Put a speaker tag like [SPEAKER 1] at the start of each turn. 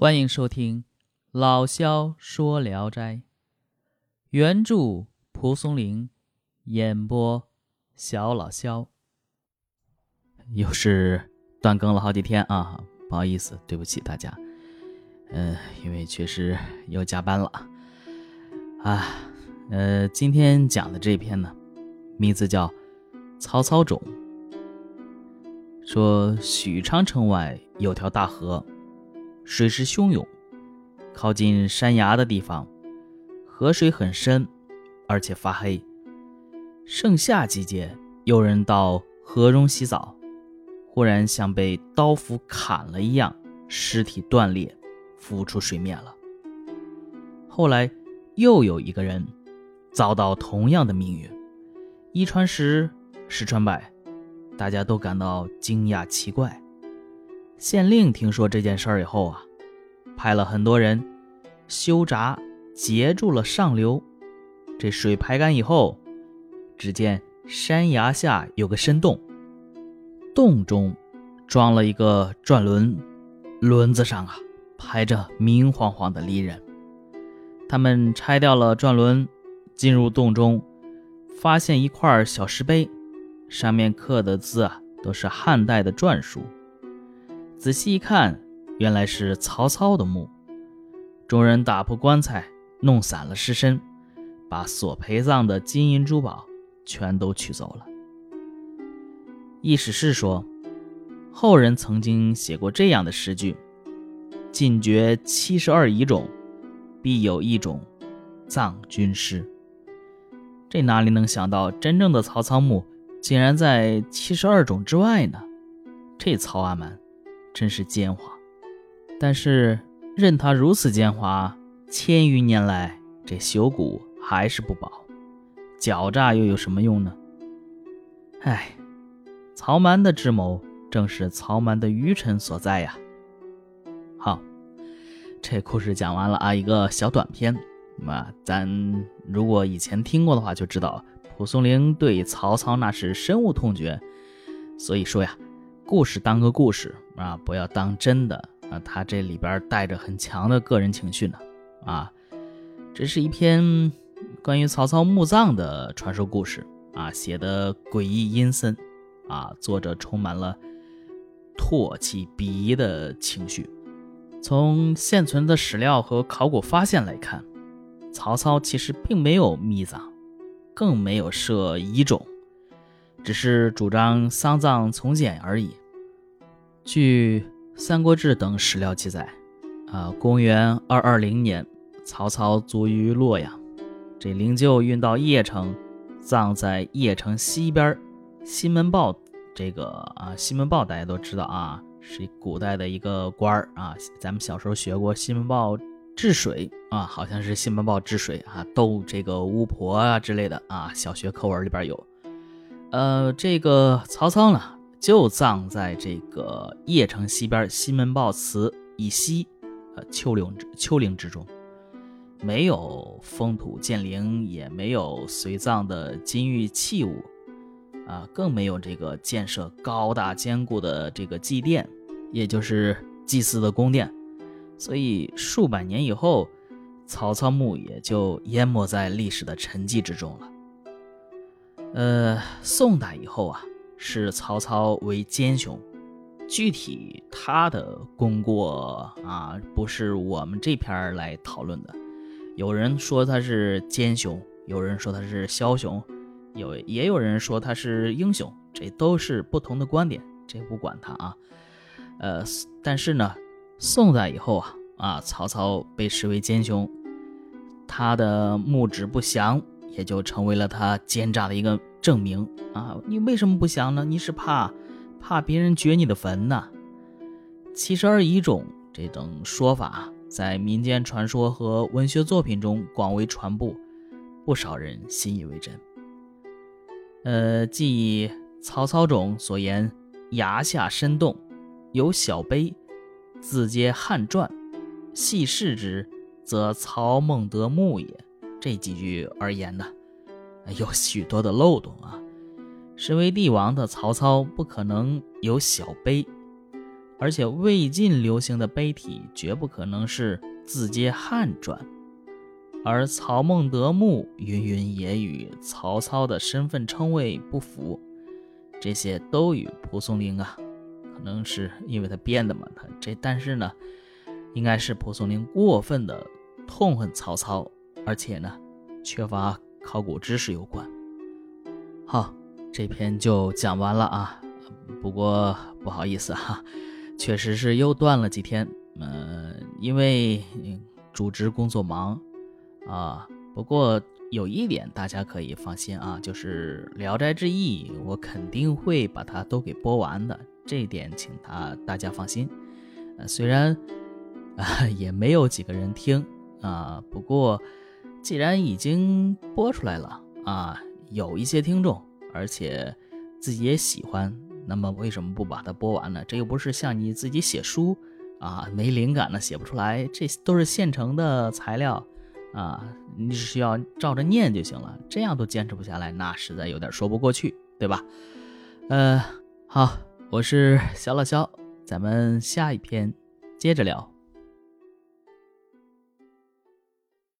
[SPEAKER 1] 欢迎收听老萧说聊斋，原著蒲松龄，演播小老萧。又是断更了好几天啊，不好意思，对不起大家。嗯，因为确实又加班了啊。呃，今天讲的这篇呢，名字叫《曹操冢》。说许昌城外有条大河。水势汹涌，靠近山崖的地方，河水很深，而且发黑。盛夏季节，有人到河中洗澡，忽然像被刀斧砍了一样，尸体断裂，浮出水面了。后来又有一个人遭到同样的命运，一传十，十传百，大家都感到惊讶奇怪。县令听说这件事儿以后啊，派了很多人修闸截住了上流。这水排干以后，只见山崖下有个深洞，洞中装了一个转轮，轮子上啊排着明晃晃的利刃。他们拆掉了转轮，进入洞中，发现一块小石碑，上面刻的字啊都是汉代的篆书。仔细一看，原来是曹操的墓。众人打破棺材，弄散了尸身，把所陪葬的金银珠宝全都取走了。意史是说，后人曾经写过这样的诗句：“尽绝七十二遗种，必有一种葬军师。”这哪里能想到，真正的曹操墓竟然在七十二种之外呢？这曹阿瞒！真是奸猾，但是任他如此奸猾，千余年来这朽骨还是不保，狡诈又有什么用呢？唉，曹瞒的智谋正是曹瞒的愚蠢所在呀。好，这故事讲完了啊，一个小短片。那咱如果以前听过的话，就知道蒲松龄对曹操那是深恶痛绝，所以说呀。故事当个故事啊，不要当真的啊！他这里边带着很强的个人情绪呢啊！这是一篇关于曹操墓葬的传说故事啊，写的诡异阴森啊，作者充满了唾弃鄙夷的情绪。从现存的史料和考古发现来看，曹操其实并没有秘葬，更没有设遗冢。只是主张丧葬从简而已。据《三国志》等史料记载，啊，公元二二零年，曹操卒于洛阳，这灵柩运到邺城，葬在邺城西边西门豹。这个啊，西门豹大家都知道啊，是古代的一个官儿啊。咱们小时候学过西门豹治水啊，好像是西门豹治水啊，斗这个巫婆啊之类的啊，小学课文里边有。呃，这个曹操呢，就葬在这个邺城西边西门豹祠以西，呃，丘陵丘陵之中，没有封土建陵，也没有随葬的金玉器物，啊，更没有这个建设高大坚固的这个祭殿，也就是祭祀的宫殿，所以数百年以后，曹操墓也就淹没在历史的沉寂之中了。呃，宋代以后啊，是曹操为奸雄，具体他的功过啊，不是我们这篇来讨论的。有人说他是奸雄，有人说他是枭雄，有也有人说他是英雄，这都是不同的观点，这不管他啊。呃，但是呢，宋代以后啊，啊，曹操被视为奸雄，他的墓志不详。也就成为了他奸诈的一个证明啊！你为什么不降呢？你是怕怕别人掘你的坟呢？七十二遗种这种说法在民间传说和文学作品中广为传播，不少人信以为真。呃，记曹操冢所言：“崖下深洞，有小碑，字皆汉篆，细视之，则曹孟德墓也。”这几句而言呢，有许多的漏洞啊。身为帝王的曹操不可能有小碑，而且魏晋流行的碑体绝不可能是字接汉篆，而曹孟德墓云云也与曹操的身份称谓不符，这些都与蒲松龄啊，可能是因为他编的嘛，他这但是呢，应该是蒲松龄过分的痛恨曹操，而且呢，缺乏考古知识有关。好，这篇就讲完了啊，不过不好意思哈。确实是又断了几天，呃，因为主职工作忙啊。不过有一点大家可以放心啊，就是《聊斋志异》，我肯定会把它都给播完的，这点请他大家放心。呃，虽然啊也没有几个人听啊，不过既然已经播出来了啊，有一些听众，而且自己也喜欢。那么为什么不把它播完呢？这又不是像你自己写书啊，没灵感呢，写不出来，这都是现成的材料啊，你只需要照着念就行了。这样都坚持不下来，那实在有点说不过去，对吧？呃，好，我是小老肖，咱们下一篇接着聊。